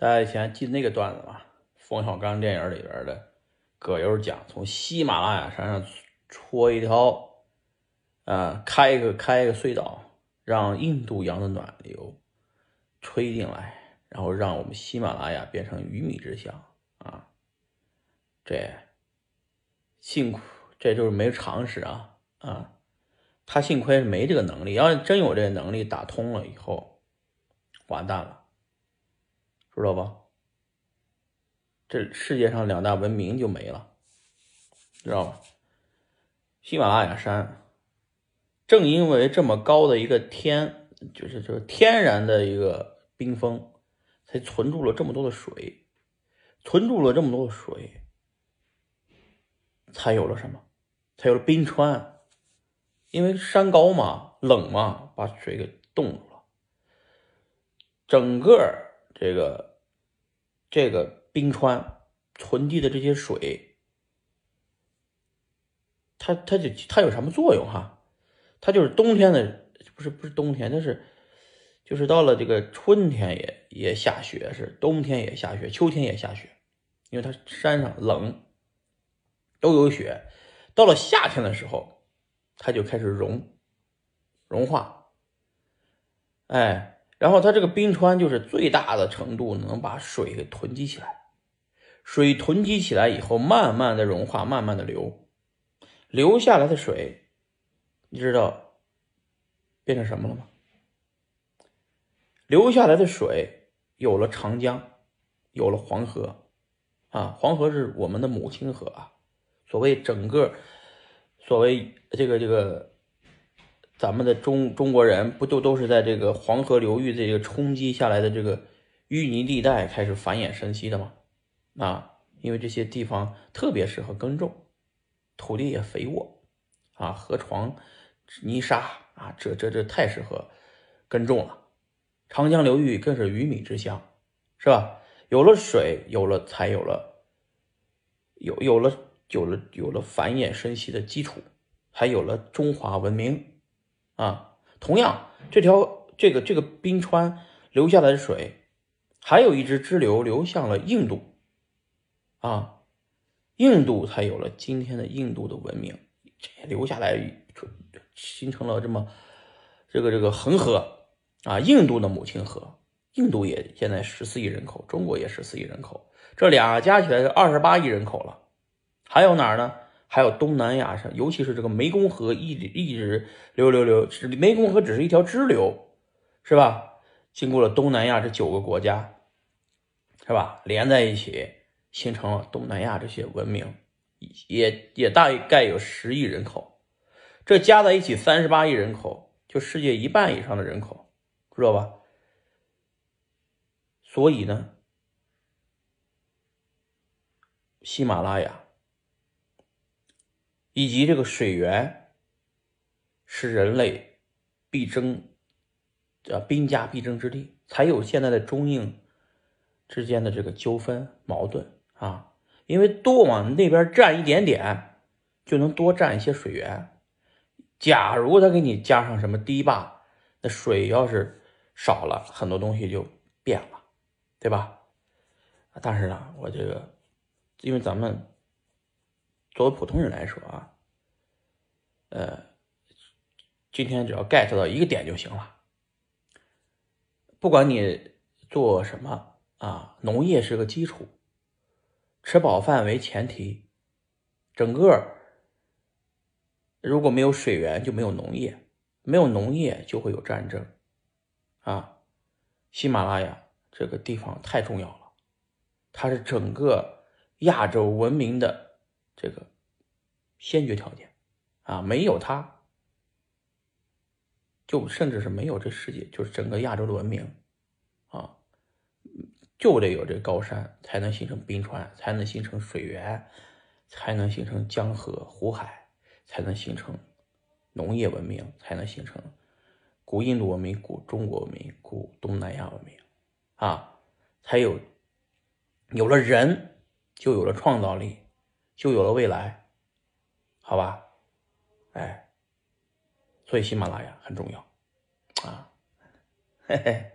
大家以前记得那个段子吗？冯小刚电影里边的葛优讲，从喜马拉雅山上戳一条，啊，开一个开一个隧道，让印度洋的暖流吹进来，然后让我们喜马拉雅变成鱼米之乡啊！这幸苦，这就是没常识啊啊！他幸亏是没这个能力，要是真有这个能力打通了以后，完蛋了。知道吧？这世界上两大文明就没了，知道吧？喜马拉雅山，正因为这么高的一个天，就是就是天然的一个冰封，才存住了这么多的水，存住了这么多的水，才有了什么？才有了冰川。因为山高嘛，冷嘛，把水给冻住了，整个。这个这个冰川存积的这些水，它它就它有什么作用哈？它就是冬天的不是不是冬天，它是就是到了这个春天也也下雪，是冬天也下雪，秋天也下雪，因为它山上冷，都有雪。到了夏天的时候，它就开始融融化，哎。然后它这个冰川就是最大的程度能把水给囤积起来，水囤积起来以后，慢慢的融化，慢慢的流，流下来的水，你知道变成什么了吗？流下来的水有了长江，有了黄河，啊，黄河是我们的母亲河啊。所谓整个，所谓这个这个。咱们的中中国人不都都是在这个黄河流域这个冲击下来的这个淤泥地带开始繁衍生息的吗？啊，因为这些地方特别适合耕种，土地也肥沃，啊，河床、泥沙啊，这这这太适合耕种了。长江流域更是鱼米之乡，是吧？有了水，有了才有了有有了有了有了繁衍生息的基础，还有了中华文明。啊，同样，这条这个这个冰川流下来的水，还有一支支流流向了印度，啊，印度才有了今天的印度的文明，流下来形成了这么这个这个恒河啊，印度的母亲河，印度也现在十四亿人口，中国也十四亿人口，这俩加起来是二十八亿人口了，还有哪儿呢？还有东南亚上，尤其是这个湄公河一一直流流流，湄公河只是一条支流，是吧？经过了东南亚这九个国家，是吧？连在一起，形成了东南亚这些文明，也也大概有十亿人口，这加在一起三十八亿人口，就世界一半以上的人口，知道吧？所以呢，喜马拉雅。以及这个水源是人类必争，呃，兵家必争之地，才有现在的中印之间的这个纠纷矛盾啊。因为多往那边占一点点，就能多占一些水源。假如他给你加上什么堤坝，那水要是少了很多东西就变了，对吧？但是呢，我这个因为咱们。作为普通人来说啊，呃，今天只要 get 到一个点就行了。不管你做什么啊，农业是个基础，吃饱饭为前提。整个如果没有水源，就没有农业；没有农业，就会有战争。啊，喜马拉雅这个地方太重要了，它是整个亚洲文明的。这个先决条件啊，没有它，就甚至是没有这世界，就是整个亚洲的文明啊，就得有这高山，才能形成冰川，才能形成水源，才能形成江河湖海，才能形成农业文明，才能形成古印度文明、古中国文明、古东南亚文明啊，才有有了人，就有了创造力。就有了未来，好吧，哎，所以喜马拉雅很重要啊，嘿嘿。